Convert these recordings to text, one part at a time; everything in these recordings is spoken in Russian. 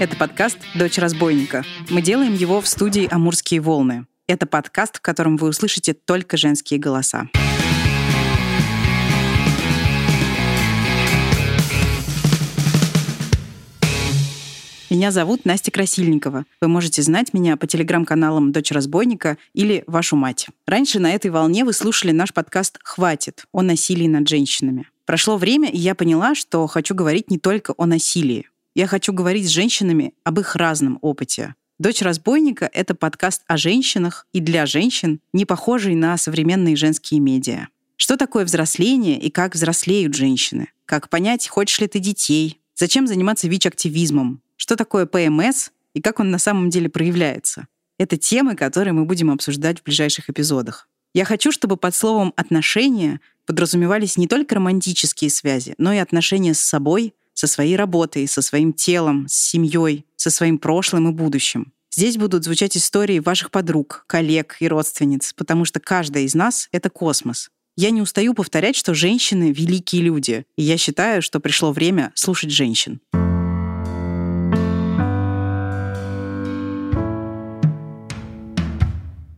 Это подкаст «Дочь разбойника». Мы делаем его в студии «Амурские волны». Это подкаст, в котором вы услышите только женские голоса. Меня зовут Настя Красильникова. Вы можете знать меня по телеграм-каналам «Дочь разбойника» или «Вашу мать». Раньше на этой волне вы слушали наш подкаст «Хватит» о насилии над женщинами. Прошло время, и я поняла, что хочу говорить не только о насилии. Я хочу говорить с женщинами об их разном опыте. «Дочь разбойника» — это подкаст о женщинах и для женщин, не похожий на современные женские медиа. Что такое взросление и как взрослеют женщины? Как понять, хочешь ли ты детей? Зачем заниматься ВИЧ-активизмом? Что такое ПМС и как он на самом деле проявляется? Это темы, которые мы будем обсуждать в ближайших эпизодах. Я хочу, чтобы под словом «отношения» подразумевались не только романтические связи, но и отношения с собой, со своей работой, со своим телом, с семьей, со своим прошлым и будущим. Здесь будут звучать истории ваших подруг, коллег и родственниц, потому что каждая из нас — это космос. Я не устаю повторять, что женщины — великие люди, и я считаю, что пришло время слушать женщин.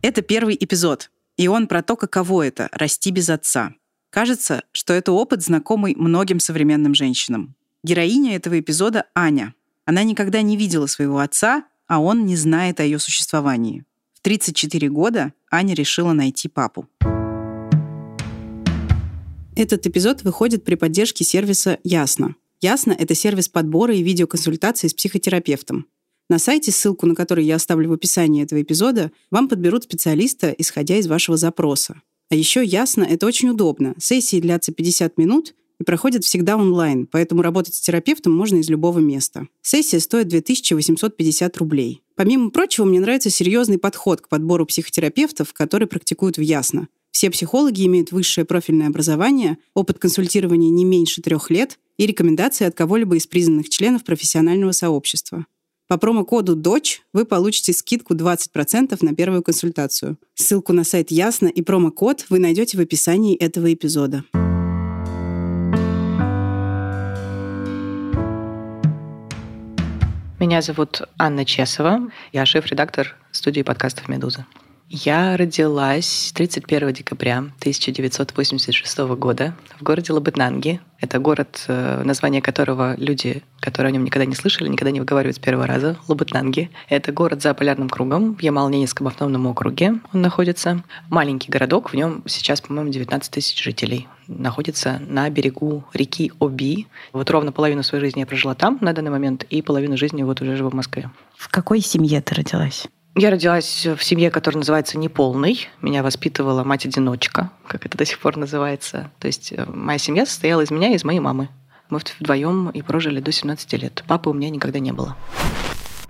Это первый эпизод, и он про то, каково это — расти без отца. Кажется, что это опыт, знакомый многим современным женщинам. Героиня этого эпизода — Аня. Она никогда не видела своего отца, а он не знает о ее существовании. В 34 года Аня решила найти папу. Этот эпизод выходит при поддержке сервиса «Ясно». «Ясно» — это сервис подбора и видеоконсультации с психотерапевтом. На сайте, ссылку на который я оставлю в описании этого эпизода, вам подберут специалиста, исходя из вашего запроса. А еще ясно, это очень удобно. Сессии длятся 50 минут и проходят всегда онлайн, поэтому работать с терапевтом можно из любого места. Сессия стоит 2850 рублей. Помимо прочего, мне нравится серьезный подход к подбору психотерапевтов, которые практикуют в Ясно. Все психологи имеют высшее профильное образование, опыт консультирования не меньше трех лет и рекомендации от кого-либо из признанных членов профессионального сообщества. По промокоду «ДОЧ» вы получите скидку 20% на первую консультацию. Ссылку на сайт Ясно и промокод вы найдете в описании этого эпизода. Меня зовут Анна Чесова. Я шеф-редактор студии подкастов «Медуза». Я родилась 31 декабря 1986 года в городе Лабытнанги. Это город, э, название которого люди, которые о нем никогда не слышали, никогда не выговаривают с первого раза. Лабытнанги. Это город за полярным кругом в Ямал-Ненецком автономном округе. Он находится. Маленький городок, в нем сейчас, по-моему, 19 тысяч жителей. Находится на берегу реки Оби. Вот ровно половину своей жизни я прожила там на данный момент, и половину жизни вот уже живу в Москве. В какой семье ты родилась? Я родилась в семье, которая называется «Неполный». Меня воспитывала мать-одиночка, как это до сих пор называется. То есть э, моя семья состояла из меня и из моей мамы. Мы вдвоем и прожили до 17 лет. Папы у меня никогда не было.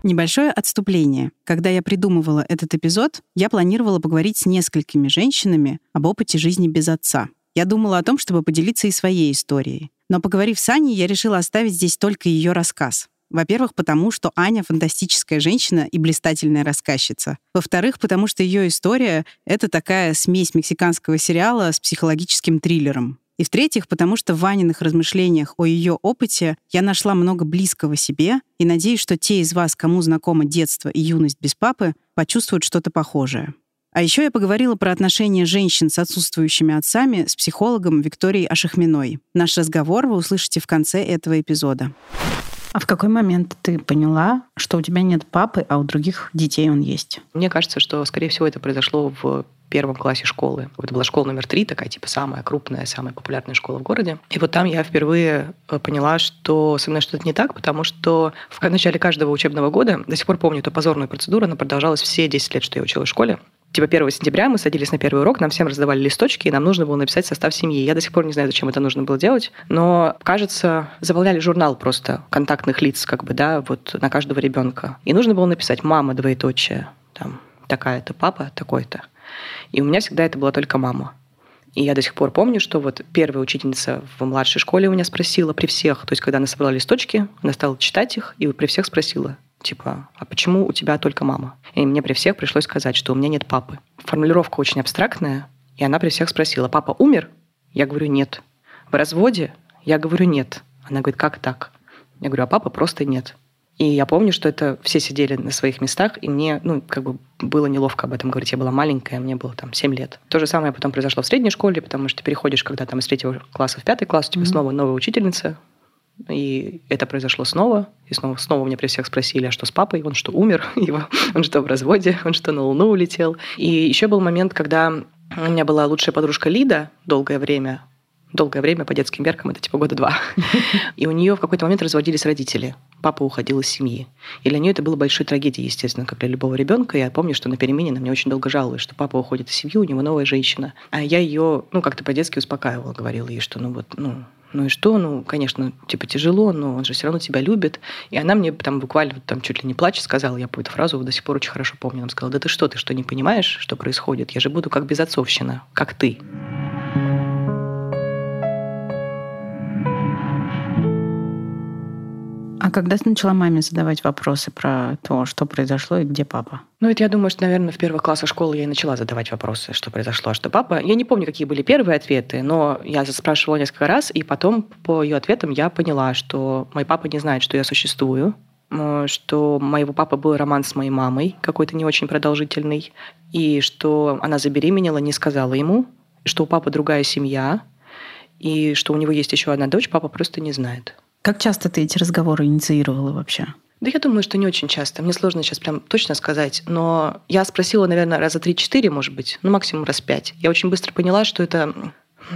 Небольшое отступление. Когда я придумывала этот эпизод, я планировала поговорить с несколькими женщинами об опыте жизни без отца. Я думала о том, чтобы поделиться и своей историей. Но поговорив с Аней, я решила оставить здесь только ее рассказ. Во-первых, потому что Аня фантастическая женщина и блистательная рассказчица. Во-вторых, потому что ее история — это такая смесь мексиканского сериала с психологическим триллером. И в-третьих, потому что в Ваниных размышлениях о ее опыте я нашла много близкого себе и надеюсь, что те из вас, кому знакомо детство и юность без папы, почувствуют что-то похожее. А еще я поговорила про отношения женщин с отсутствующими отцами с психологом Викторией Ашахминой. Наш разговор вы услышите в конце этого эпизода. А в какой момент ты поняла, что у тебя нет папы, а у других детей он есть? Мне кажется, что, скорее всего, это произошло в первом классе школы. Это была школа номер три, такая типа самая крупная, самая популярная школа в городе. И вот там я впервые э, поняла, что со мной что-то не так, потому что в начале каждого учебного года, до сих пор помню эту позорную процедуру, она продолжалась все 10 лет, что я училась в школе типа 1 сентября мы садились на первый урок, нам всем раздавали листочки, и нам нужно было написать состав семьи. Я до сих пор не знаю, зачем это нужно было делать, но, кажется, заполняли журнал просто контактных лиц, как бы, да, вот на каждого ребенка. И нужно было написать «мама, двоеточие», там, такая-то, папа такой-то. И у меня всегда это была только мама. И я до сих пор помню, что вот первая учительница в младшей школе у меня спросила при всех, то есть когда она собрала листочки, она стала читать их, и при всех спросила, типа, а почему у тебя только мама? И мне при всех пришлось сказать, что у меня нет папы. Формулировка очень абстрактная, и она при всех спросила, папа умер? Я говорю, нет. В разводе? Я говорю, нет. Она говорит, как так? Я говорю, а папа просто нет. И я помню, что это все сидели на своих местах, и мне, ну, как бы было неловко об этом говорить. Я была маленькая, мне было там 7 лет. То же самое потом произошло в средней школе, потому что ты переходишь, когда там из третьего класса в пятый класс, у тебя mm-hmm. снова новая учительница, и это произошло снова. И снова, снова меня при всех спросили, а что с папой? Он что, умер? Его, он что, в разводе? Он что, на Луну улетел? И еще был момент, когда у меня была лучшая подружка Лида долгое время долгое время по детским меркам, это типа года два. И у нее в какой-то момент разводились родители. Папа уходил из семьи. И для нее это было большой трагедией, естественно, как для любого ребенка. Я помню, что на перемене на мне очень долго жаловалась, что папа уходит из семьи, у него новая женщина. А я ее, ну, как-то по-детски успокаивала, говорила ей, что, ну, вот, ну, ну и что, ну, конечно, типа тяжело, но он же все равно тебя любит. И она мне там буквально там чуть ли не плача сказала, я эту фразу до сих пор очень хорошо помню. Она сказала, да ты что, ты что, не понимаешь, что происходит? Я же буду как безотцовщина, как ты. А когда ты начала маме задавать вопросы про то, что произошло и где папа? Ну, это я думаю, что, наверное, в первых классах школы я и начала задавать вопросы, что произошло, а что папа. Я не помню, какие были первые ответы, но я спрашивала несколько раз, и потом по ее ответам я поняла, что мой папа не знает, что я существую, что моего папы был роман с моей мамой, какой-то не очень продолжительный, и что она забеременела, не сказала ему, что у папы другая семья, и что у него есть еще одна дочь, папа просто не знает. Как часто ты эти разговоры инициировала вообще? Да я думаю, что не очень часто. Мне сложно сейчас прям точно сказать. Но я спросила, наверное, раза три-четыре, может быть, ну максимум раз пять. Я очень быстро поняла, что это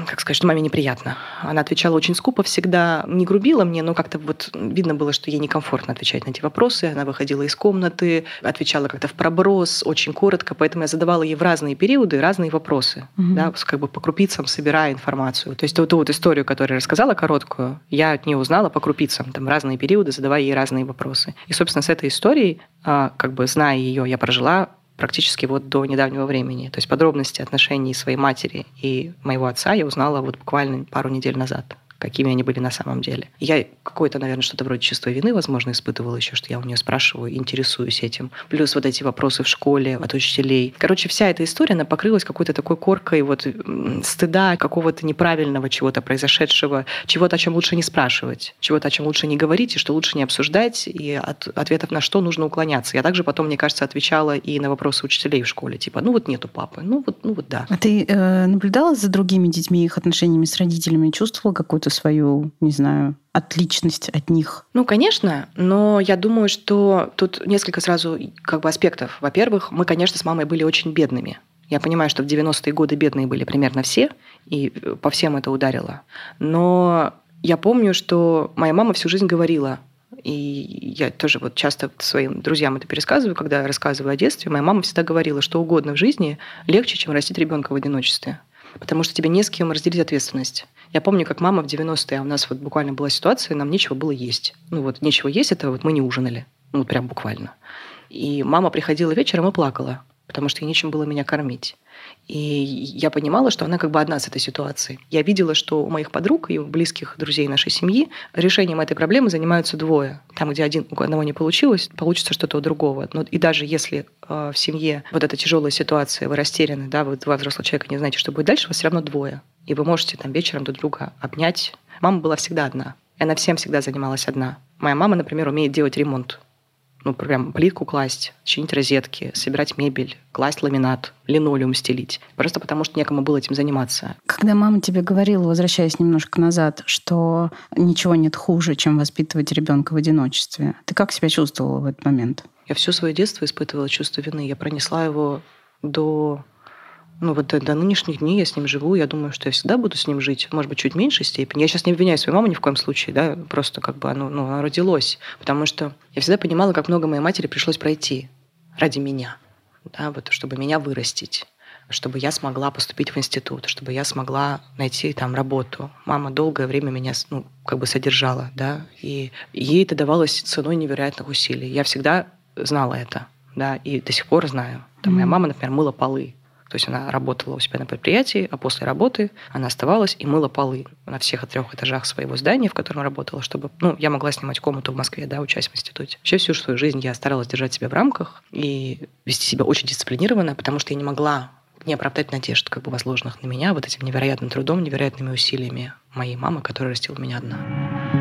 как сказать, что маме неприятно. Она отвечала очень скупо всегда, не грубила мне, но как-то вот видно было, что ей некомфортно отвечать на эти вопросы. Она выходила из комнаты, отвечала как-то в проброс, очень коротко, поэтому я задавала ей в разные периоды разные вопросы, mm-hmm. да, как бы по крупицам собирая информацию. То есть вот ту вот историю, которую я рассказала короткую, я от нее узнала по крупицам, там разные периоды, задавая ей разные вопросы. И, собственно, с этой историей, а, как бы зная ее, я прожила практически вот до недавнего времени. То есть подробности отношений своей матери и моего отца я узнала вот буквально пару недель назад какими они были на самом деле. Я какое-то, наверное, что-то вроде чувства вины, возможно, испытывала еще, что я у нее спрашиваю, интересуюсь этим. Плюс вот эти вопросы в школе от учителей. Короче, вся эта история, она покрылась какой-то такой коркой вот стыда, какого-то неправильного чего-то произошедшего, чего-то, о чем лучше не спрашивать, чего-то, о чем лучше не говорить, и что лучше не обсуждать, и от ответов на что нужно уклоняться. Я также потом, мне кажется, отвечала и на вопросы учителей в школе, типа, ну вот нету папы, ну вот, ну вот да. А ты э, наблюдала за другими детьми, их отношениями с родителями, чувствовала какую-то свою, не знаю, отличность от них? Ну, конечно, но я думаю, что тут несколько сразу как бы аспектов. Во-первых, мы, конечно, с мамой были очень бедными. Я понимаю, что в 90-е годы бедные были примерно все, и по всем это ударило. Но я помню, что моя мама всю жизнь говорила, и я тоже вот часто своим друзьям это пересказываю, когда рассказываю о детстве. Моя мама всегда говорила, что угодно в жизни легче, чем растить ребенка в одиночестве. Потому что тебе не с кем разделить ответственность. Я помню, как мама в 90-е, а у нас вот буквально была ситуация, нам нечего было есть. Ну вот нечего есть, это вот мы не ужинали. Ну прям буквально. И мама приходила вечером и плакала, потому что ей нечем было меня кормить. И я понимала, что она как бы одна с этой ситуацией. Я видела, что у моих подруг и у близких друзей нашей семьи решением этой проблемы занимаются двое. Там, где один, у одного не получилось, получится что-то у другого. Но и даже если э, в семье вот эта тяжелая ситуация, вы растеряны, да, вы два взрослых человека не знаете, что будет дальше, вас все равно двое. И вы можете там вечером друг друга обнять. Мама была всегда одна. И она всем всегда занималась одна. Моя мама, например, умеет делать ремонт ну, прям плитку класть, чинить розетки, собирать мебель, класть ламинат, линолеум стелить. Просто потому, что некому было этим заниматься. Когда мама тебе говорила, возвращаясь немножко назад, что ничего нет хуже, чем воспитывать ребенка в одиночестве, ты как себя чувствовала в этот момент? Я все свое детство испытывала чувство вины. Я пронесла его до ну вот до, до нынешних дней я с ним живу, я думаю, что я всегда буду с ним жить, может быть, чуть в меньшей степени. Я сейчас не обвиняю свою маму ни в коем случае, да, просто как бы оно, ну, оно родилось, потому что я всегда понимала, как много моей матери пришлось пройти ради меня, да, вот, чтобы меня вырастить чтобы я смогла поступить в институт, чтобы я смогла найти там работу. Мама долгое время меня ну, как бы содержала, да, и ей это давалось ценой невероятных усилий. Я всегда знала это, да, и до сих пор знаю. Там, mm-hmm. Моя мама, например, мыла полы то есть она работала у себя на предприятии, а после работы она оставалась и мыла полы на всех трех этажах своего здания, в котором работала, чтобы ну, я могла снимать комнату в Москве, да, учась в институте. Вообще всю свою жизнь я старалась держать себя в рамках и вести себя очень дисциплинированно, потому что я не могла не оправдать надежд, как бы возложенных на меня вот этим невероятным трудом, невероятными усилиями моей мамы, которая растила меня одна.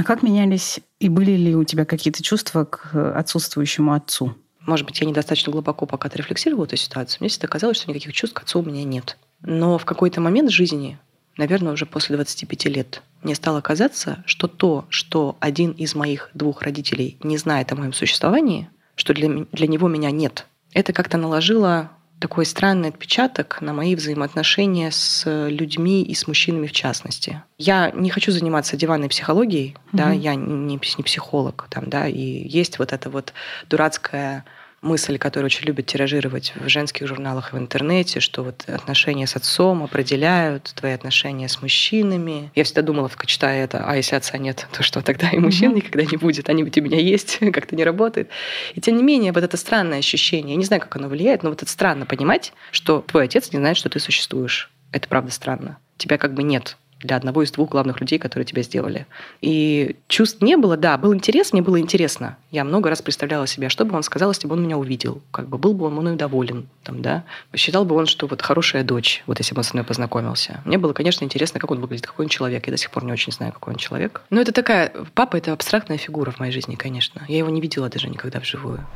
А как менялись и были ли у тебя какие-то чувства к отсутствующему отцу? Может быть, я недостаточно глубоко пока отрефлексировала эту ситуацию. Мне всегда казалось, что никаких чувств к отцу у меня нет. Но в какой-то момент жизни, наверное, уже после 25 лет, мне стало казаться, что то, что один из моих двух родителей не знает о моем существовании, что для, для него меня нет, это как-то наложило такой странный отпечаток на мои взаимоотношения с людьми и с мужчинами в частности. Я не хочу заниматься диванной психологией, mm-hmm. да, я не, не психолог, там, да, и есть вот это вот дурацкая мысль, которую очень любят тиражировать в женских журналах и в интернете, что вот отношения с отцом определяют твои отношения с мужчинами. Я всегда думала, читая это, а если отца нет, то что тогда и мужчин никогда не будет, они ведь у меня есть, как-то не работает. И тем не менее, вот это странное ощущение, я не знаю, как оно влияет, но вот это странно понимать, что твой отец не знает, что ты существуешь. Это правда странно. Тебя как бы нет для одного из двух главных людей, которые тебя сделали. И чувств не было, да, был интерес, мне было интересно. Я много раз представляла себе, что бы он сказал, если бы он меня увидел. Как бы был бы он мной доволен, там, да. Считал бы он, что вот хорошая дочь, вот если бы он со мной познакомился. Мне было, конечно, интересно, как он выглядит, какой он человек. Я до сих пор не очень знаю, какой он человек. Но это такая... Папа — это абстрактная фигура в моей жизни, конечно. Я его не видела даже никогда вживую.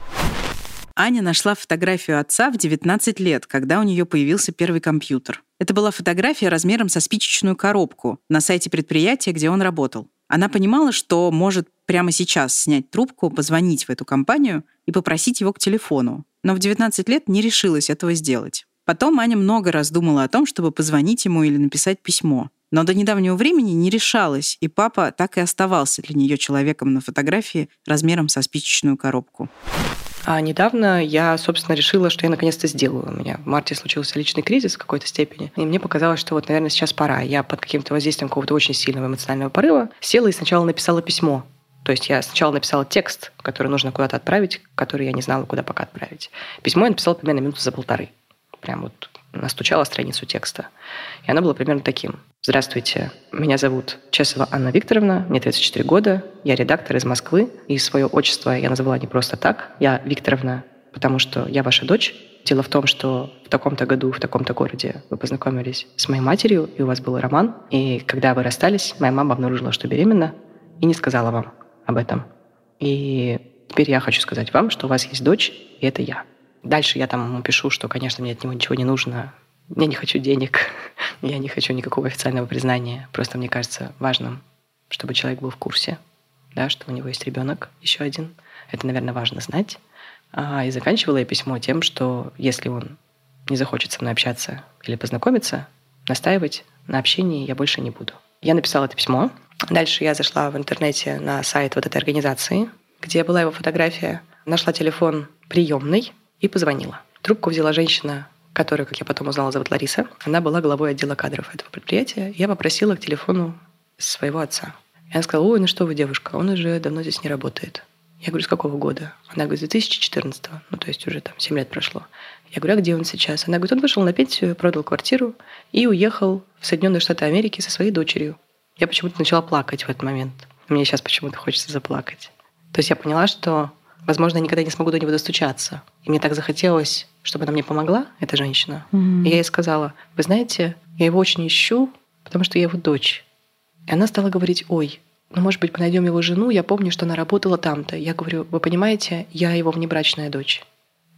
Аня нашла фотографию отца в 19 лет, когда у нее появился первый компьютер. Это была фотография размером со спичечную коробку на сайте предприятия, где он работал. Она понимала, что может прямо сейчас снять трубку, позвонить в эту компанию и попросить его к телефону. Но в 19 лет не решилась этого сделать. Потом Аня много раз думала о том, чтобы позвонить ему или написать письмо. Но до недавнего времени не решалась, и папа так и оставался для нее человеком на фотографии размером со спичечную коробку. А недавно я, собственно, решила, что я наконец-то сделаю. У меня в марте случился личный кризис в какой-то степени. И мне показалось, что вот, наверное, сейчас пора. Я под каким-то воздействием какого-то очень сильного эмоционального порыва села и сначала написала письмо. То есть я сначала написала текст, который нужно куда-то отправить, который я не знала, куда пока отправить. Письмо я написала примерно минуту за полторы. Прям вот настучала страницу текста. И оно было примерно таким. Здравствуйте, меня зовут Чесова Анна Викторовна, мне 34 года, я редактор из Москвы, и свое отчество я назвала не просто так, я Викторовна, потому что я ваша дочь. Дело в том, что в таком-то году, в таком-то городе вы познакомились с моей матерью, и у вас был роман, и когда вы расстались, моя мама обнаружила, что беременна, и не сказала вам об этом. И теперь я хочу сказать вам, что у вас есть дочь, и это я. Дальше я там ему пишу, что, конечно, мне от него ничего не нужно, я не хочу денег, я не хочу никакого официального признания. Просто мне кажется важным, чтобы человек был в курсе, да, что у него есть ребенок еще один. Это, наверное, важно знать. А, и заканчивала я письмо тем, что если он не захочет со мной общаться или познакомиться, настаивать на общении я больше не буду. Я написала это письмо. Дальше я зашла в интернете на сайт вот этой организации, где была его фотография, нашла телефон приемный и позвонила. Трубку взяла женщина которую, как я потом узнала, зовут Лариса. Она была главой отдела кадров этого предприятия. Я попросила к телефону своего отца. Она сказала, ой, ну что вы, девушка, он уже давно здесь не работает. Я говорю, с какого года? Она говорит, с 2014 ну то есть уже там 7 лет прошло. Я говорю, а где он сейчас? Она говорит, он вышел на пенсию, продал квартиру и уехал в Соединенные Штаты Америки со своей дочерью. Я почему-то начала плакать в этот момент. Мне сейчас почему-то хочется заплакать. То есть я поняла, что возможно, я никогда не смогу до него достучаться. И мне так захотелось, чтобы она мне помогла, эта женщина. Mm-hmm. И я ей сказала, вы знаете, я его очень ищу, потому что я его дочь. И она стала говорить, ой, ну, может быть, мы найдем его жену, я помню, что она работала там-то. Я говорю, вы понимаете, я его внебрачная дочь.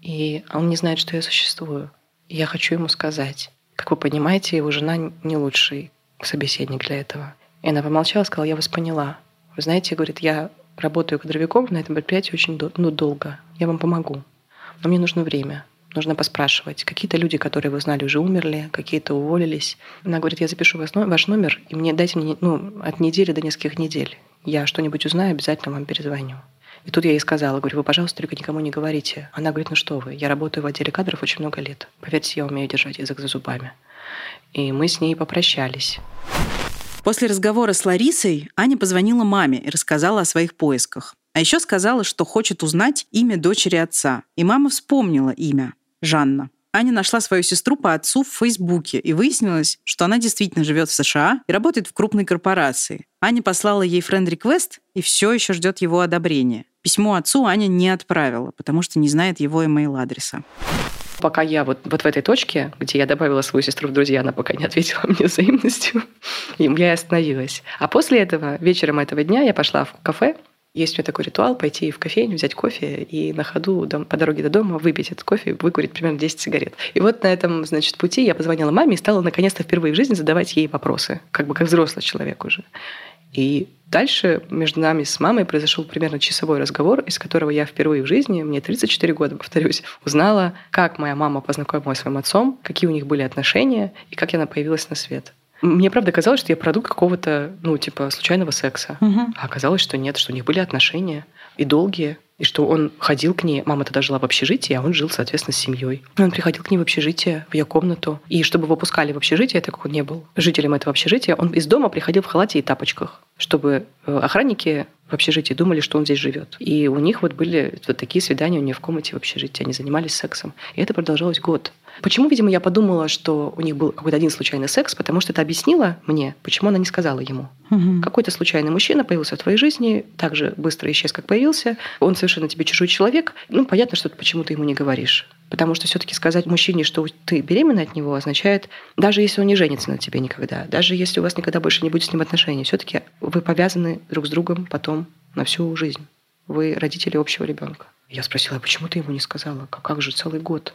И он не знает, что я существую. И я хочу ему сказать. Как вы понимаете, его жена не лучший собеседник для этого. И она помолчала, сказала, я вас поняла. Вы знаете, говорит, я работаю кадровиком на этом предприятии очень ну, долго. Я вам помогу. Но мне нужно время. Нужно поспрашивать. Какие-то люди, которые вы знали, уже умерли, какие-то уволились. Она говорит, я запишу ваш номер, и мне дайте мне ну, от недели до нескольких недель. Я что-нибудь узнаю, обязательно вам перезвоню. И тут я ей сказала, говорю, вы, пожалуйста, только никому не говорите. Она говорит, ну что вы, я работаю в отделе кадров очень много лет. Поверьте, я умею держать язык за зубами. И мы с ней попрощались. После разговора с Ларисой Аня позвонила маме и рассказала о своих поисках. А еще сказала, что хочет узнать имя дочери отца. И мама вспомнила имя – Жанна. Аня нашла свою сестру по отцу в Фейсбуке и выяснилось, что она действительно живет в США и работает в крупной корпорации. Аня послала ей френд-реквест и все еще ждет его одобрения. Письмо отцу Аня не отправила, потому что не знает его имейл-адреса. Пока я вот, вот в этой точке, где я добавила свою сестру в друзья, она пока не ответила мне взаимностью, я и остановилась. А после этого, вечером этого дня, я пошла в кафе, есть у меня такой ритуал пойти в кофейню, взять кофе и на ходу по дороге до дома выпить этот кофе, выкурить примерно 10 сигарет. И вот на этом, значит, пути я позвонила маме и стала наконец-то впервые в жизни задавать ей вопросы, как бы как взрослый человек уже. И дальше между нами с мамой произошел примерно часовой разговор, из которого я впервые в жизни, мне 34 года, повторюсь, узнала, как моя мама познакомилась с своим отцом, какие у них были отношения и как она появилась на свет. Мне правда казалось, что я продукт какого-то, ну, типа, случайного секса. Угу. А оказалось, что нет, что у них были отношения и долгие, и что он ходил к ней, мама тогда жила в общежитии, а он жил, соответственно, с семьей. Он приходил к ней в общежитие, в ее комнату. И чтобы его пускали в общежитие, так как он не был жителем этого общежития, он из дома приходил в халате и тапочках, чтобы э, охранники в общежитии думали, что он здесь живет. И у них вот были вот такие свидания у нее в комнате в общежитии. Они занимались сексом. И это продолжалось год. Почему, видимо, я подумала, что у них был какой-то один случайный секс, потому что это объяснило мне, почему она не сказала ему. Угу. Какой-то случайный мужчина появился в твоей жизни, так же быстро исчез, как появился. Он совершенно тебе чужой человек. Ну, понятно, что ты почему-то ему не говоришь. Потому что все-таки сказать мужчине, что ты беременна от него, означает, даже если он не женится на тебе никогда, даже если у вас никогда больше не будет с ним отношений, все-таки вы повязаны друг с другом потом на всю жизнь. Вы родители общего ребенка. Я спросила, а почему ты ему не сказала? Как же целый год?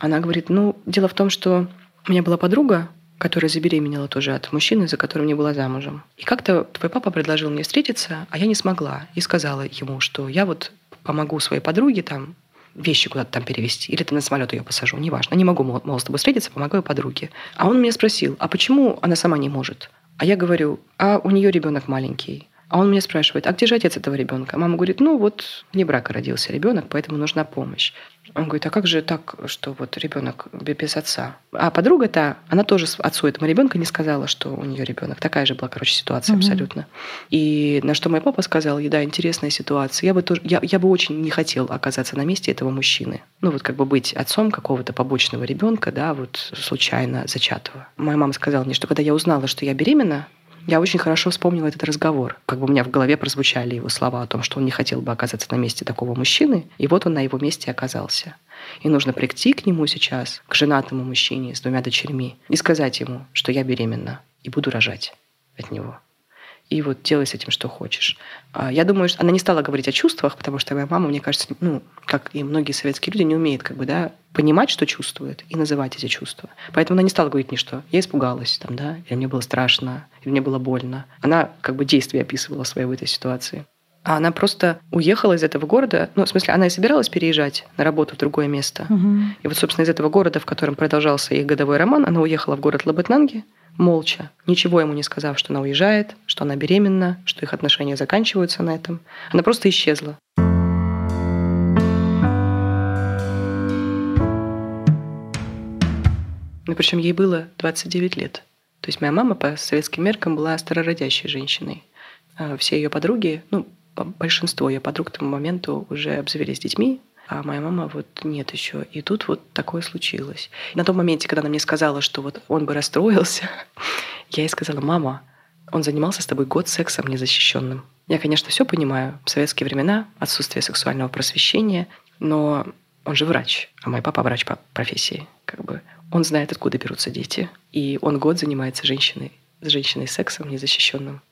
Она говорит, ну, дело в том, что у меня была подруга, которая забеременела тоже от мужчины, за которым не была замужем. И как-то твой папа предложил мне встретиться, а я не смогла. И сказала ему, что я вот помогу своей подруге там вещи куда-то там перевести, или ты на самолет ее посажу, неважно. Не могу, мол, с тобой встретиться, помогаю подруге. А он меня спросил, а почему она сама не может? А я говорю, а у нее ребенок маленький. А он меня спрашивает, а где же отец этого ребенка? Мама говорит, ну вот не брака родился ребенок, поэтому нужна помощь. Он говорит, а как же так, что вот ребенок без отца? А подруга-то, она тоже отцу этому ребенка не сказала, что у нее ребенок. Такая же была, короче, ситуация угу. абсолютно. И на что мой папа сказал, да, интересная ситуация. Я бы тоже, я, я бы очень не хотел оказаться на месте этого мужчины. Ну вот как бы быть отцом какого-то побочного ребенка, да, вот случайно зачатого. Моя мама сказала мне, что когда я узнала, что я беременна, я очень хорошо вспомнила этот разговор. Как бы у меня в голове прозвучали его слова о том, что он не хотел бы оказаться на месте такого мужчины, и вот он на его месте оказался. И нужно прийти к нему сейчас, к женатому мужчине с двумя дочерьми, и сказать ему, что я беременна и буду рожать от него и вот делай с этим, что хочешь. А, я думаю, что она не стала говорить о чувствах, потому что моя мама, мне кажется, ну, как и многие советские люди, не умеет как бы, да, понимать, что чувствует, и называть эти чувства. Поэтому она не стала говорить ни что. Я испугалась, там, да, или мне было страшно, или мне было больно. Она как бы действие описывала свои в этой ситуации. А она просто уехала из этого города. Ну, в смысле, она и собиралась переезжать на работу в другое место. Угу. И вот, собственно, из этого города, в котором продолжался их годовой роман, она уехала в город Лабытнанги, молча, ничего ему не сказав, что она уезжает, что она беременна, что их отношения заканчиваются на этом. Она просто исчезла. Ну, причем ей было 29 лет. То есть моя мама по советским меркам была старородящей женщиной. А все ее подруги, ну, большинство ее подруг к тому моменту уже обзавелись детьми, а моя мама вот нет еще. И тут вот такое случилось. На том моменте, когда она мне сказала, что вот он бы расстроился, я ей сказала, мама, он занимался с тобой год сексом незащищенным. Я, конечно, все понимаю. В советские времена отсутствие сексуального просвещения, но он же врач, а мой папа врач по профессии. Как бы он знает, откуда берутся дети. И он год занимается женщиной, с женщиной сексом незащищенным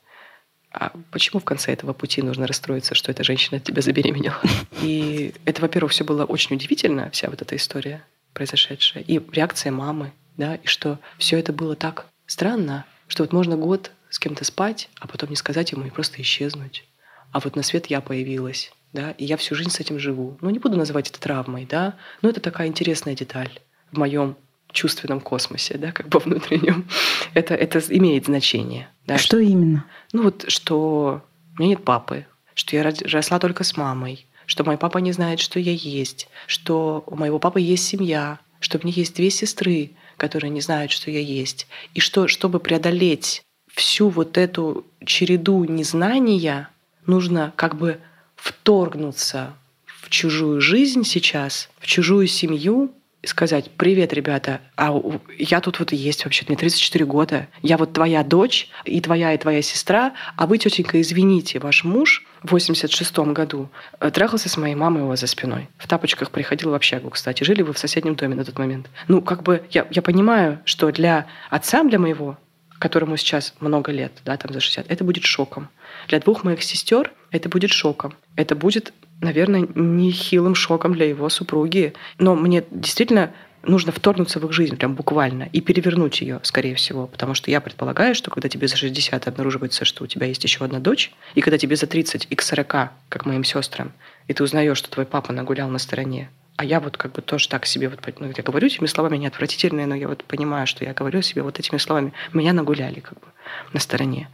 а почему в конце этого пути нужно расстроиться, что эта женщина от тебя забеременела? И это, во-первых, все было очень удивительно, вся вот эта история произошедшая. И реакция мамы, да, и что все это было так странно, что вот можно год с кем-то спать, а потом не сказать ему и просто исчезнуть. А вот на свет я появилась, да, и я всю жизнь с этим живу. Ну, не буду называть это травмой, да, но это такая интересная деталь в моем чувственном космосе, да, как бы внутреннем, это, это имеет значение. Да, что, что именно? Ну вот, что у меня нет папы, что я росла только с мамой, что мой папа не знает, что я есть, что у моего папы есть семья, что у меня есть две сестры, которые не знают, что я есть. И что, чтобы преодолеть всю вот эту череду незнания, нужно как бы вторгнуться в чужую жизнь сейчас, в чужую семью, сказать, привет, ребята, а я тут вот и есть вообще, мне 34 года, я вот твоя дочь, и твоя, и твоя сестра, а вы, тетенька, извините, ваш муж в 86 году э, трахался с моей мамой у вас за спиной. В тапочках приходил в общагу, кстати. Жили вы в соседнем доме на тот момент. Ну, как бы я, я понимаю, что для отца, для моего, которому сейчас много лет, да, там за 60, это будет шоком. Для двух моих сестер это будет шоком. Это будет наверное, нехилым шоком для его супруги. Но мне действительно нужно вторгнуться в их жизнь, прям буквально, и перевернуть ее, скорее всего. Потому что я предполагаю, что когда тебе за 60 обнаруживается, что у тебя есть еще одна дочь, и когда тебе за 30 и к 40, как моим сестрам, и ты узнаешь, что твой папа нагулял на стороне, а я вот как бы тоже так себе, вот, ну, я говорю этими словами, они отвратительные, но я вот понимаю, что я говорю себе вот этими словами, меня нагуляли как бы на стороне.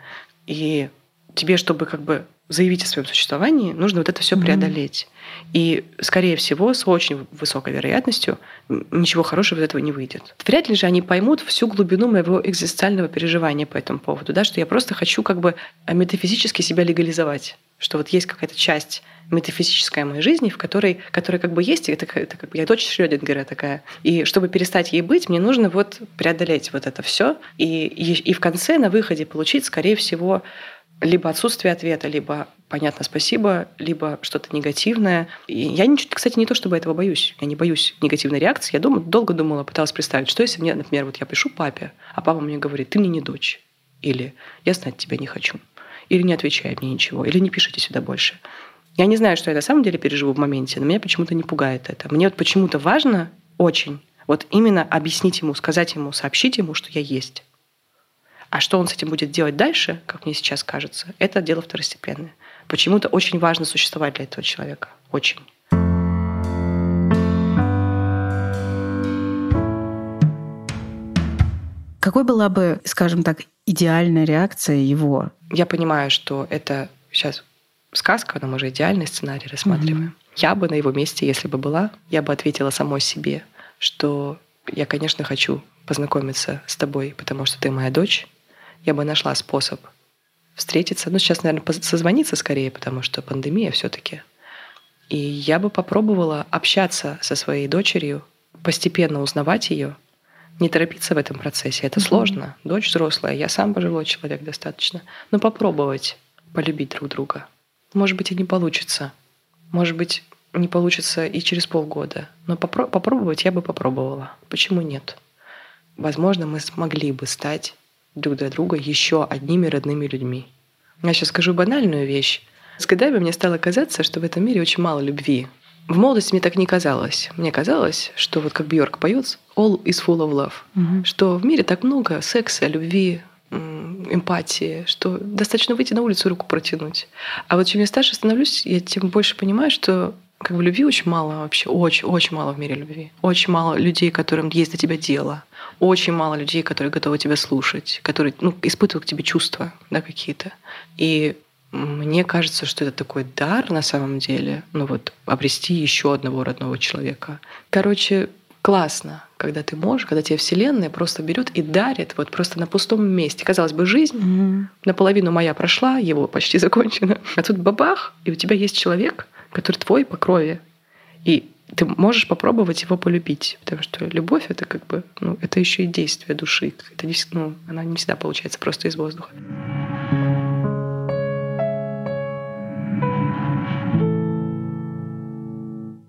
И тебе, чтобы как бы заявить о своем существовании, нужно вот это все mm-hmm. преодолеть. И, скорее всего, с очень высокой вероятностью ничего хорошего из этого не выйдет. Вряд ли же они поймут всю глубину моего экзистенциального переживания по этому поводу, да, что я просто хочу как бы метафизически себя легализовать, что вот есть какая-то часть метафизическая моей жизни, в которой, которая как бы есть, это, это как бы я дочь Шрёдингера такая. И чтобы перестать ей быть, мне нужно вот преодолеть вот это все и, и, и в конце на выходе получить, скорее всего, либо отсутствие ответа, либо понятно, спасибо, либо что-то негативное. И я, кстати, не то чтобы этого боюсь. Я не боюсь негативной реакции. Я думаю, долго думала, пыталась представить, что если мне, например, вот я пишу папе, а папа мне говорит, ты мне не дочь. Или я знать тебя не хочу. Или не отвечает мне ничего. Или не пишите сюда больше. Я не знаю, что я на самом деле переживу в моменте, но меня почему-то не пугает это. Мне вот почему-то важно очень вот именно объяснить ему, сказать ему, сообщить ему, что я есть. А что он с этим будет делать дальше, как мне сейчас кажется, это дело второстепенное. Почему-то очень важно существовать для этого человека. Очень. Какой была бы, скажем так, идеальная реакция его? Я понимаю, что это сейчас сказка, но мы же идеальный сценарий рассматриваем. Угу. Я бы на его месте, если бы была, я бы ответила самой себе, что я, конечно, хочу познакомиться с тобой, потому что ты моя дочь, я бы нашла способ встретиться. Ну, сейчас, наверное, созвониться скорее, потому что пандемия все-таки. И я бы попробовала общаться со своей дочерью, постепенно узнавать ее, не торопиться в этом процессе. Это mm-hmm. сложно. Дочь взрослая, я сам пожилой человек достаточно. Но попробовать полюбить друг друга. Может быть, и не получится. Может быть, не получится и через полгода. Но попро- попробовать я бы попробовала. Почему нет? Возможно, мы смогли бы стать друг для друга еще одними родными людьми. Я сейчас скажу банальную вещь. С годами мне стало казаться, что в этом мире очень мало любви. В молодости мне так не казалось. Мне казалось, что вот как Бьорк поет «All is full of love», угу. что в мире так много секса, любви, эмпатии, что достаточно выйти на улицу руку протянуть. А вот чем я старше становлюсь, я тем больше понимаю, что как бы любви очень мало вообще, очень, очень мало в мире любви. Очень мало людей, которым есть до тебя дело. Очень мало людей, которые готовы тебя слушать, которые ну, испытывают к тебе чувства да, какие-то. И мне кажется, что это такой дар на самом деле, ну вот обрести еще одного родного человека. Короче, классно, когда ты можешь, когда тебе Вселенная просто берет и дарит вот просто на пустом месте. Казалось бы, жизнь mm-hmm. наполовину моя прошла, его почти закончена, а тут бабах, и у тебя есть человек, который твой по крови. И ты можешь попробовать его полюбить, потому что любовь это как бы, ну, это еще и действие души. Это, ну, она не всегда получается просто из воздуха.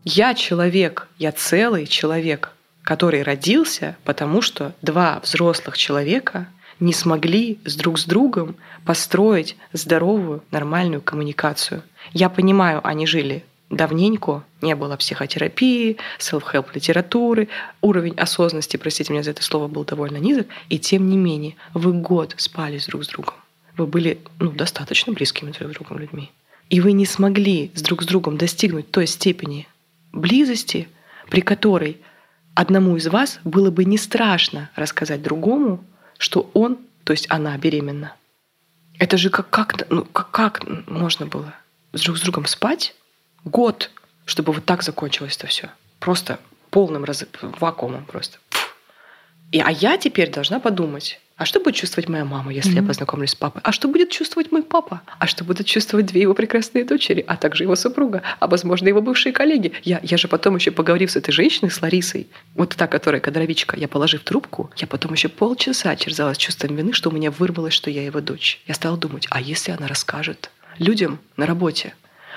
Я человек, я целый человек, который родился, потому что два взрослых человека не смогли с друг с другом построить здоровую, нормальную коммуникацию. Я понимаю, они жили давненько не было психотерапии, self-help литературы, уровень осознанности, простите меня за это слово, был довольно низок, и тем не менее вы год спали с друг с другом. Вы были ну, достаточно близкими друг с другом людьми. И вы не смогли с друг с другом достигнуть той степени близости, при которой одному из вас было бы не страшно рассказать другому, что он, то есть она беременна. Это же как, как, ну, как, как можно было друг с другом спать год, чтобы вот так закончилось это все. Просто полным раз... вакуумом просто. И, а я теперь должна подумать, А что будет чувствовать моя мама, если mm-hmm. я познакомлюсь с папой? А что будет чувствовать мой папа? А что будут чувствовать две его прекрасные дочери, а также его супруга, а, возможно, его бывшие коллеги? Я, я же потом еще поговорив с этой женщиной, с Ларисой, вот та, которая кадровичка, я положив трубку, я потом еще полчаса терзалась чувством вины, что у меня вырвалось, что я его дочь. Я стала думать, а если она расскажет людям на работе?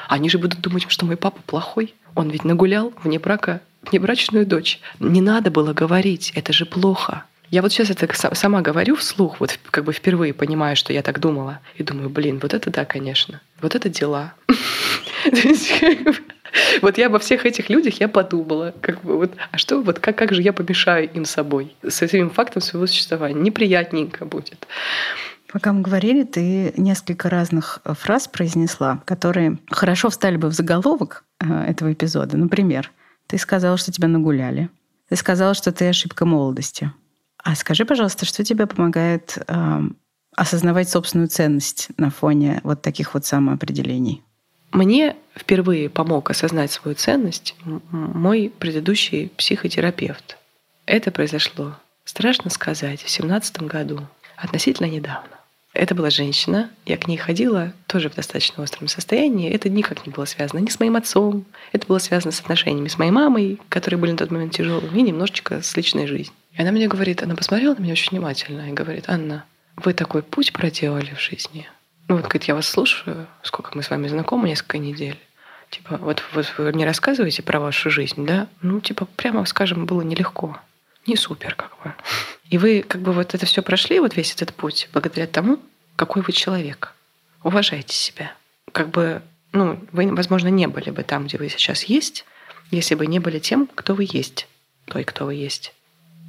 Они же будут думать, что мой папа плохой. Он ведь нагулял вне брака внебрачную дочь. Не надо было говорить, это же плохо. Я вот сейчас это сама говорю вслух, вот как бы впервые понимаю, что я так думала. И думаю, блин, вот это да, конечно. Вот это дела. Вот я обо всех этих людях я подумала, как бы вот, а что вот как как же я помешаю им собой с этим фактом своего существования? Неприятненько будет. Пока мы говорили, ты несколько разных э, фраз произнесла, которые хорошо встали бы в заголовок э, этого эпизода. Например, ты сказала, что тебя нагуляли. Ты сказала, что ты ошибка молодости. А скажи, пожалуйста, что тебе помогает э, осознавать собственную ценность на фоне вот таких вот самоопределений? Мне впервые помог осознать свою ценность мой предыдущий психотерапевт. Это произошло, страшно сказать, в семнадцатом году, относительно недавно. Это была женщина, я к ней ходила тоже в достаточно остром состоянии. Это никак не было связано ни с моим отцом, это было связано с отношениями с моей мамой, которые были на тот момент тяжелыми, и немножечко с личной жизнью. И она мне говорит, она посмотрела на меня очень внимательно и говорит, Анна, вы такой путь проделали в жизни. Ну вот, говорит, я вас слушаю, сколько мы с вами знакомы, несколько недель. Типа, вот, вот вы мне рассказываете про вашу жизнь, да? Ну, типа, прямо скажем, было нелегко. Не супер, как бы. И вы как бы вот это все прошли, вот весь этот путь, благодаря тому, какой вы человек. Уважайте себя. Как бы, ну, вы, возможно, не были бы там, где вы сейчас есть, если бы не были тем, кто вы есть, той, кто вы есть.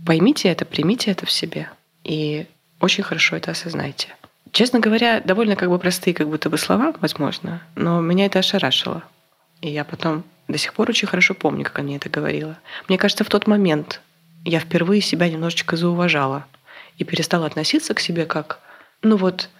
Поймите это, примите это в себе и очень хорошо это осознайте. Честно говоря, довольно как бы простые как будто бы слова, возможно, но меня это ошарашило. И я потом до сих пор очень хорошо помню, как она мне это говорила. Мне кажется, в тот момент я впервые себя немножечко зауважала и перестала относиться к себе как, ну вот,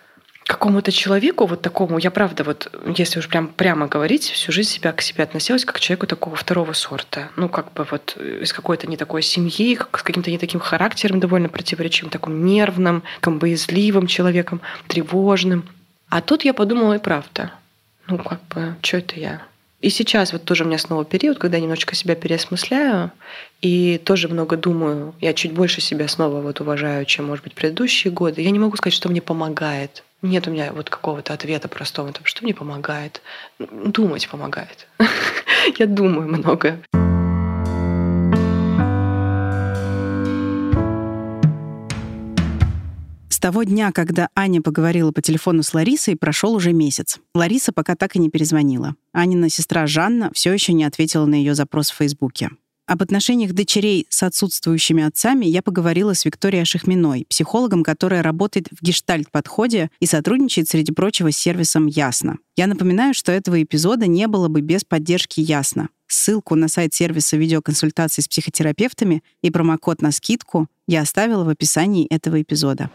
какому-то человеку вот такому, я правда вот, если уж прям прямо говорить, всю жизнь себя к себе относилась как к человеку такого второго сорта. Ну, как бы вот из какой-то не такой семьи, как, с каким-то не таким характером довольно противоречивым, таким нервным, как боязливым человеком, тревожным. А тут я подумала, и правда, ну, как бы, что это я? И сейчас вот тоже у меня снова период, когда я немножечко себя переосмысляю и тоже много думаю. Я чуть больше себя снова вот уважаю, чем, может быть, предыдущие годы. Я не могу сказать, что мне помогает. Нет у меня вот какого-то ответа простого, там, что мне помогает. Думать помогает. Я думаю много. С того дня, когда Аня поговорила по телефону с Ларисой, прошел уже месяц. Лариса пока так и не перезвонила. Анина сестра Жанна все еще не ответила на ее запрос в Фейсбуке. Об отношениях дочерей с отсутствующими отцами я поговорила с Викторией Шахминой, психологом, которая работает в гештальт-подходе и сотрудничает, среди прочего, с сервисом «Ясно». Я напоминаю, что этого эпизода не было бы без поддержки «Ясно». Ссылку на сайт сервиса видеоконсультаций с психотерапевтами и промокод на скидку я оставила в описании этого эпизода.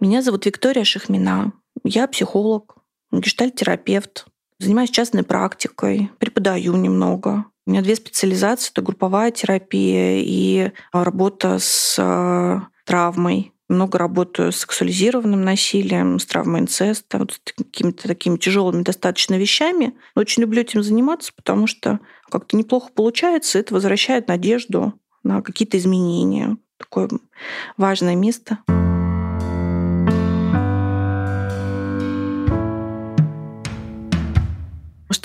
Меня зовут Виктория Шахмина. Я психолог, гештальт-терапевт. Занимаюсь частной практикой, преподаю немного. У меня две специализации. Это групповая терапия и работа с э, травмой. Много работаю с сексуализированным насилием, с травмой инцеста, вот с какими-то такими тяжелыми достаточно вещами. очень люблю этим заниматься, потому что как-то неплохо получается. Это возвращает надежду на какие-то изменения. Такое важное место.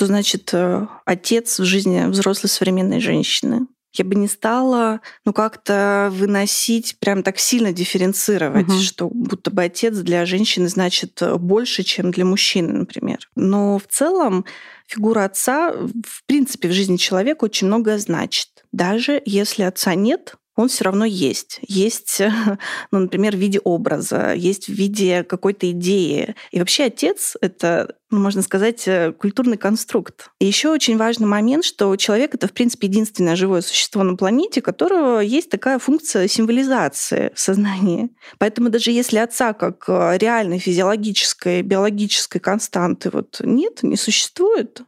Что значит э, отец в жизни взрослой современной женщины. Я бы не стала, ну, как-то выносить, прям так сильно дифференцировать, угу. что будто бы отец для женщины значит э, больше, чем для мужчины, например. Но в целом фигура отца, в принципе, в жизни человека очень многое значит. Даже если отца нет, он все равно есть. Есть, ну, например, в виде образа, есть в виде какой-то идеи. И вообще отец — это, ну, можно сказать, э, культурный конструкт. И еще очень важный момент, что человек — это, в принципе, единственное живое существо на планете, у которого есть такая функция символизации в сознании. Поэтому даже если отца как э, реальной физиологической, биологической константы вот нет, не существует,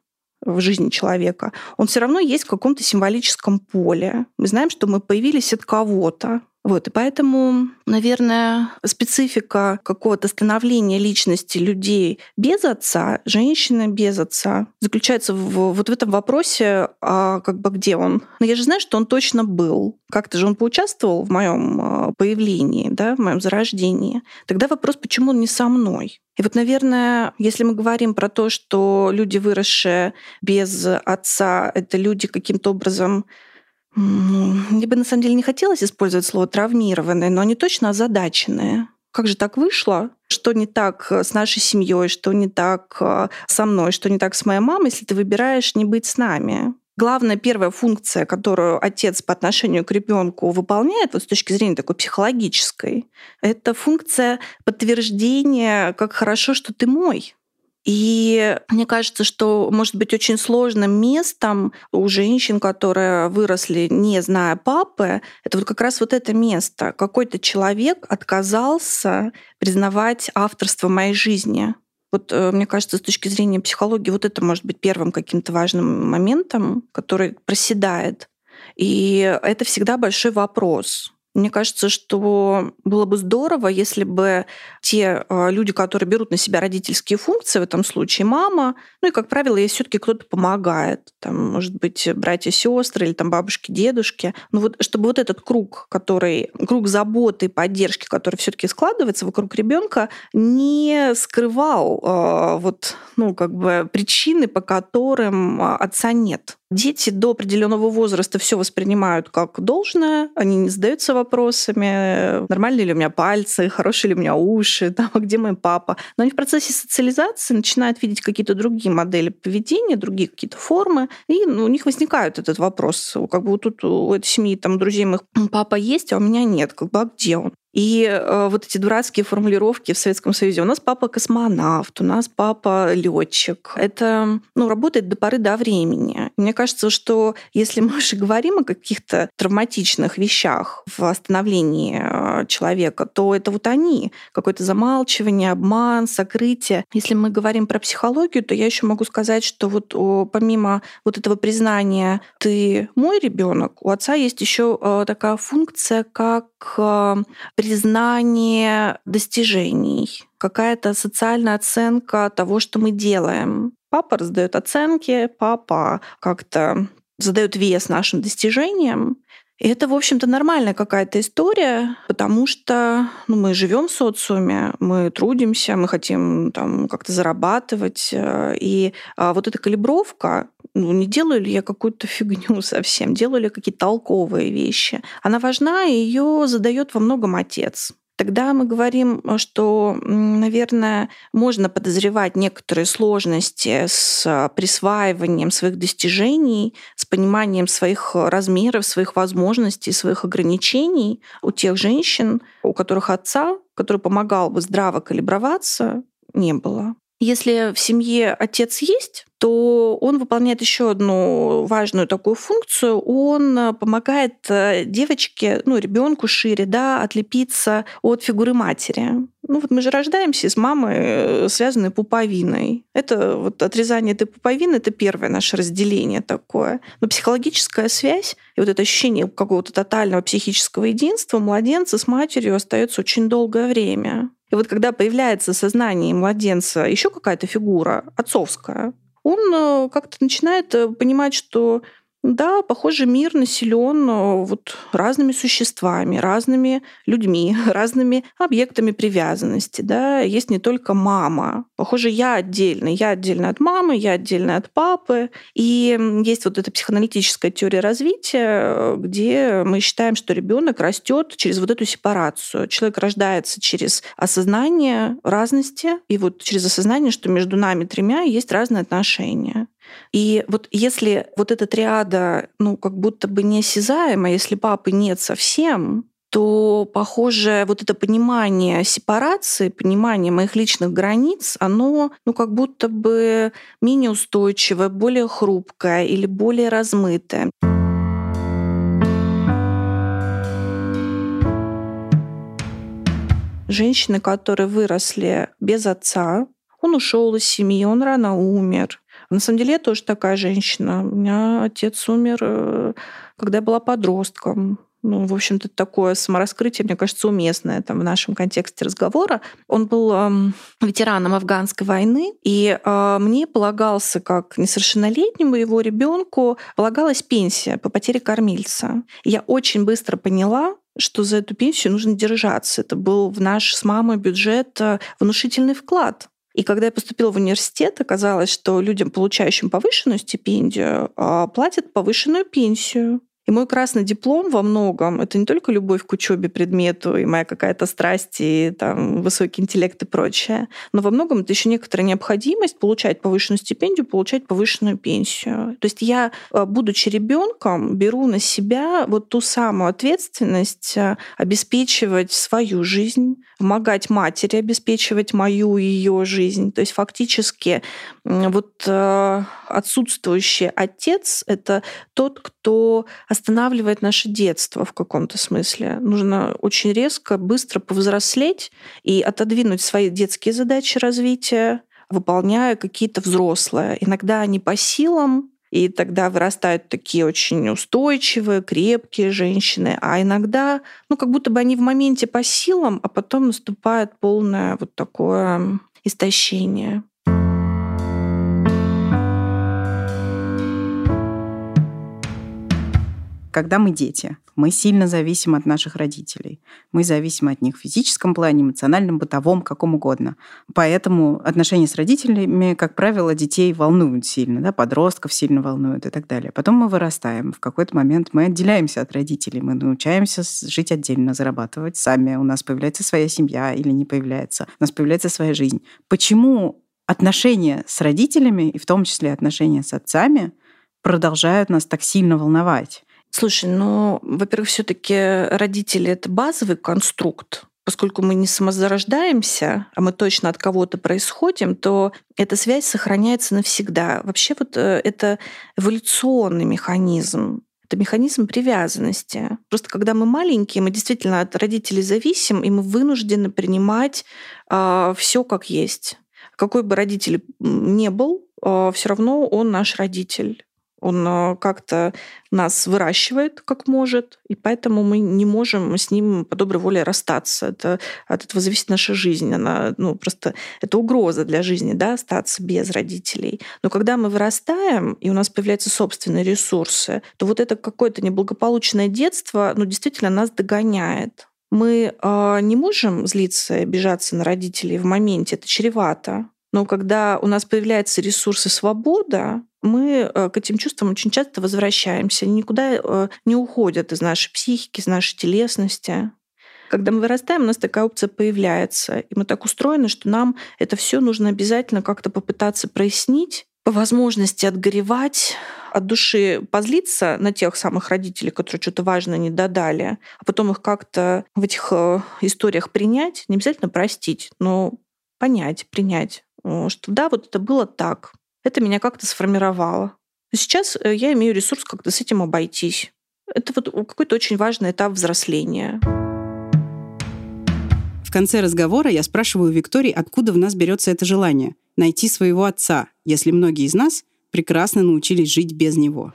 в жизни человека, он все равно есть в каком-то символическом поле. Мы знаем, что мы появились от кого-то. Вот, и поэтому, наверное, специфика какого-то становления личности людей без отца, женщины без отца, заключается в, вот в этом вопросе, а как бы где он. Но я же знаю, что он точно был. Как-то же он поучаствовал в моем а, появлении, да, в моем зарождении. Тогда вопрос, почему он не со мной? И вот, наверное, если мы говорим про то, что люди, выросшие без отца, это люди каким-то образом мне бы на самом деле не хотелось использовать слово травмированные, но они точно озадаченные. Как же так вышло? Что не так с нашей семьей, что не так э, со мной, что не так с моей мамой, если ты выбираешь не быть с нами? Главная первая функция, которую отец по отношению к ребенку выполняет, вот с точки зрения такой психологической, это функция подтверждения, как хорошо, что ты мой. И мне кажется, что может быть очень сложным местом у женщин, которые выросли, не зная папы, это вот как раз вот это место. Какой-то человек отказался признавать авторство моей жизни. Вот э, мне кажется, с точки зрения психологии, вот это может быть первым каким-то важным моментом, который проседает. И это всегда большой вопрос. Мне кажется, что было бы здорово, если бы те а, люди, которые берут на себя родительские функции, в этом случае мама, ну и, как правило, ей все таки кто-то помогает. Там, может быть, братья, сестры или там бабушки, дедушки. Но вот чтобы вот этот круг, который, круг заботы и поддержки, который все таки складывается вокруг ребенка, не скрывал э, вот, ну, как бы причины, по которым отца нет. Дети до определенного возраста все воспринимают как должное, они не задаются вопросами, нормальные ли у меня пальцы, хорошие ли у меня уши, там, а где мой папа. Но они в процессе социализации начинают видеть какие-то другие модели поведения, другие какие-то формы, и ну, у них возникает этот вопрос, как бы вот тут у этой семьи, там, друзей моих папа есть, а у меня нет, как бы, а где он? И э, вот эти дурацкие формулировки в Советском Союзе. У нас папа космонавт, у нас папа летчик. Это ну, работает до поры до времени. Мне кажется, что если мы же говорим о каких-то травматичных вещах в остановлении э, человека, то это вот они. Какое-то замалчивание, обман, сокрытие. Если мы говорим про психологию, то я еще могу сказать, что вот о, помимо вот этого признания «ты мой ребенок, у отца есть еще э, такая функция, как э, признание достижений, какая-то социальная оценка того, что мы делаем. Папа раздает оценки, папа как-то задает вес нашим достижениям. И это, в общем-то, нормальная какая-то история, потому что ну, мы живем в социуме, мы трудимся, мы хотим там как-то зарабатывать. Э, и а, вот эта калибровка, ну, не делаю ли я какую-то фигню совсем, делаю ли какие-то толковые вещи, она важна, и ее задает во многом отец. Тогда мы говорим, что, наверное, можно подозревать некоторые сложности с присваиванием своих достижений, с пониманием своих размеров, своих возможностей, своих ограничений у тех женщин, у которых отца, который помогал бы здраво калиброваться, не было. Если в семье отец есть, то он выполняет еще одну важную такую функцию. Он э, помогает э, девочке, ну, ребенку шире, да, отлепиться от фигуры матери. Ну вот мы же рождаемся с мамой, э, связанной пуповиной. Это вот отрезание этой пуповины, это первое наше разделение такое. Но психологическая связь и вот это ощущение какого-то тотального психического единства младенца с матерью остается очень долгое время. И вот когда появляется в сознании младенца еще какая-то фигура отцовская, он э, как-то начинает э, понимать, что да, похоже, мир населен э, вот разными существами, разными людьми, разными объектами привязанности. Да. Есть не только мама. Похоже, я отдельно. Я отдельно от мамы, я отдельно от папы. И есть вот эта психоаналитическая теория развития, где мы считаем, что ребенок растет через вот эту сепарацию. Человек рождается через осознание разности, и вот через осознание, что между нами тремя есть разные отношения. И вот если вот эта триада, ну, как будто бы неосязаема, если папы нет совсем, то, похоже, вот это понимание сепарации, понимание моих личных границ, оно, ну, как будто бы менее устойчивое, более хрупкое или более размытое. Женщины, которые выросли без отца, он ушел из семьи, он рано умер, на самом деле я тоже такая женщина. У меня отец умер, э, когда я была подростком. ну, в общем-то, такое самораскрытие, мне кажется, уместное там в нашем контексте разговора. Он был эм, ветераном афганской войны, и э, мне полагался, как несовершеннолетнему его ребенку, полагалась пенсия по потере кормильца. Я очень быстро поняла, что за эту пенсию нужно держаться. Это был в наш с мамой бюджет э, внушительный вклад. И когда я поступила в университет, оказалось, что людям, получающим повышенную стипендию, а, платят повышенную пенсию. И мой красный диплом во многом это не только любовь к учебе, предмету и моя какая-то страсть и там, высокий интеллект и прочее, но во многом это еще некоторая необходимость получать повышенную стипендию, получать повышенную пенсию. То есть я, э, будучи ребенком, беру на себя вот ту самую ответственность э, обеспечивать свою жизнь, помогать матери обеспечивать мою и ее жизнь. То есть фактически вот э, отсутствующий отец — это тот, кто останавливает наше детство в каком-то смысле. Нужно очень резко, быстро повзрослеть и отодвинуть свои детские задачи развития, выполняя какие-то взрослые. Иногда они по силам, и тогда вырастают такие очень устойчивые, крепкие женщины, а иногда, ну, как будто бы они в моменте по силам, а потом наступает полное вот такое истощение. Когда мы дети, мы сильно зависим от наших родителей. Мы зависим от них в физическом плане, эмоциональном, бытовом, каком угодно. Поэтому отношения с родителями, как правило, детей волнуют сильно, да, подростков сильно волнуют и так далее. Потом мы вырастаем. В какой-то момент мы отделяемся от родителей, мы научаемся жить отдельно, зарабатывать сами. У нас появляется своя семья или не появляется. У нас появляется своя жизнь. Почему отношения с родителями, и в том числе отношения с отцами, продолжают нас так сильно волновать? Слушай, ну, во-первых, все-таки родители это базовый конструкт. Поскольку мы не самозарождаемся, а мы точно от кого-то происходим, то эта связь сохраняется навсегда. Вообще вот э, это эволюционный механизм. Это механизм привязанности. Просто когда мы маленькие, мы действительно от родителей зависим, и мы вынуждены принимать э, а, все как есть. Какой бы родитель ни был, э, а, все равно он наш родитель. Он э, как-то нас выращивает, как может, и поэтому мы не можем с ним по доброй воле расстаться. Это, от этого зависит наша жизнь. Она, ну, просто это угроза для жизни, да, остаться без родителей. Но когда мы вырастаем, и у нас появляются собственные ресурсы, то вот это какое-то неблагополучное детство, ну, действительно нас догоняет. Мы э, не можем злиться и обижаться на родителей в моменте, это чревато. Но когда у нас появляется ресурс и свобода, мы э, к этим чувствам очень часто возвращаемся, они никуда э, не уходят из нашей психики, из нашей телесности. Когда мы вырастаем, у нас такая опция появляется. И мы так устроены, что нам это все нужно обязательно как-то попытаться прояснить, по возможности отгоревать, от души позлиться на тех самых родителей, которые что-то важное не додали, а потом их как-то в этих э, историях принять, не обязательно простить, но понять, принять. Что да, вот это было так. Это меня как-то сформировало. Сейчас э, я имею ресурс как-то с этим обойтись. Это вот какой-то очень важный этап взросления. В конце разговора я спрашиваю Виктории, откуда в нас берется это желание найти своего отца, если многие из нас прекрасно научились жить без него.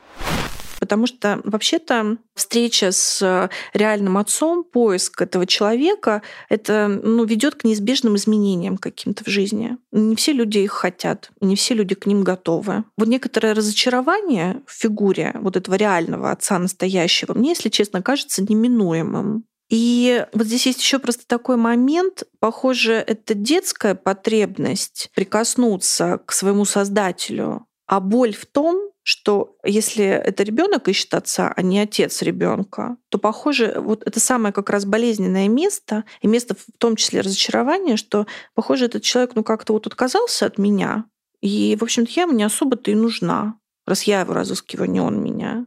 Потому что вообще-то встреча с реальным отцом, поиск этого человека, это ну, ведет к неизбежным изменениям каким-то в жизни. Не все люди их хотят, не все люди к ним готовы. Вот некоторое разочарование в фигуре вот этого реального отца настоящего мне, если честно, кажется неминуемым. И вот здесь есть еще просто такой момент, похоже, это детская потребность прикоснуться к своему создателю, а боль в том, что если это ребенок ищет отца, а не отец ребенка, то, похоже, вот это самое как раз болезненное место, и место в том числе разочарования, что, похоже, этот человек ну как-то вот отказался от меня, и, в общем-то, я ему не особо-то и нужна, раз я его разыскиваю, не он меня.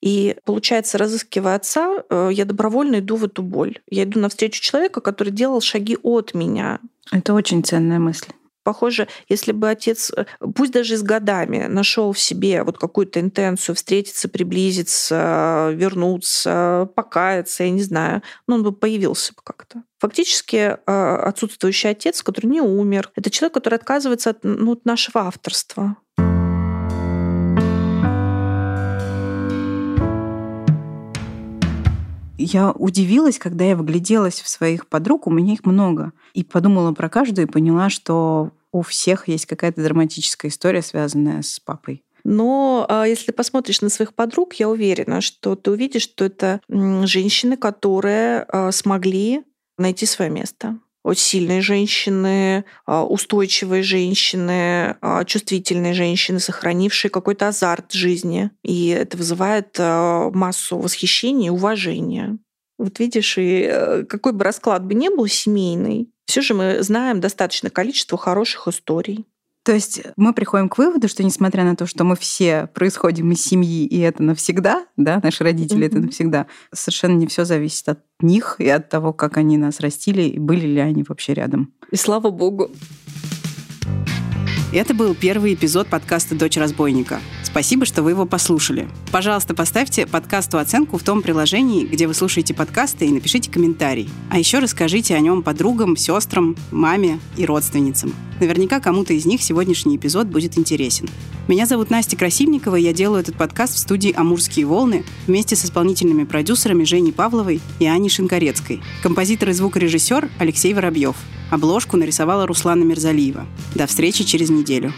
И получается, разыскивая отца, э, я добровольно иду в эту боль. Я иду навстречу человека, который делал шаги от меня. Это очень ценная мысль. Похоже, если бы отец, э, пусть даже с годами, нашел в себе вот какую-то интенцию встретиться, приблизиться, вернуться, покаяться, я не знаю, но он бы появился бы как-то. Фактически э, отсутствующий отец, который не умер, это человек, который отказывается от, ну, от нашего авторства. Я удивилась, когда я выгляделась в своих подруг, у меня их много. И подумала про каждую и поняла, что у всех есть какая-то драматическая история, связанная с папой. Но а, если посмотришь на своих подруг, я уверена, что ты увидишь, что это женщины, которые а, смогли найти свое место. Сильные женщины, а, устойчивые женщины, чувствительные женщины, сохранившие какой-то азарт жизни. И это вызывает массу восхищения и уважения. Вот видишь, и э, какой бы расклад бы ни был семейный, все же мы знаем достаточное количество хороших историй. То есть мы приходим к выводу, что несмотря на то, что мы все происходим из семьи, и это навсегда, да, наши родители mm-hmm. это навсегда, совершенно не все зависит от них и от того, как они нас растили, и были ли они вообще рядом. И слава богу. Это был первый эпизод подкаста «Дочь разбойника». Спасибо, что вы его послушали. Пожалуйста, поставьте подкасту оценку в том приложении, где вы слушаете подкасты, и напишите комментарий. А еще расскажите о нем подругам, сестрам, маме и родственницам. Наверняка кому-то из них сегодняшний эпизод будет интересен. Меня зовут Настя Красильникова, и я делаю этот подкаст в студии «Амурские волны» вместе с исполнительными продюсерами Женей Павловой и Аней Шинкарецкой. Композитор и звукорежиссер Алексей Воробьев. Обложку нарисовала Руслана Мирзалиева. До встречи через неделю.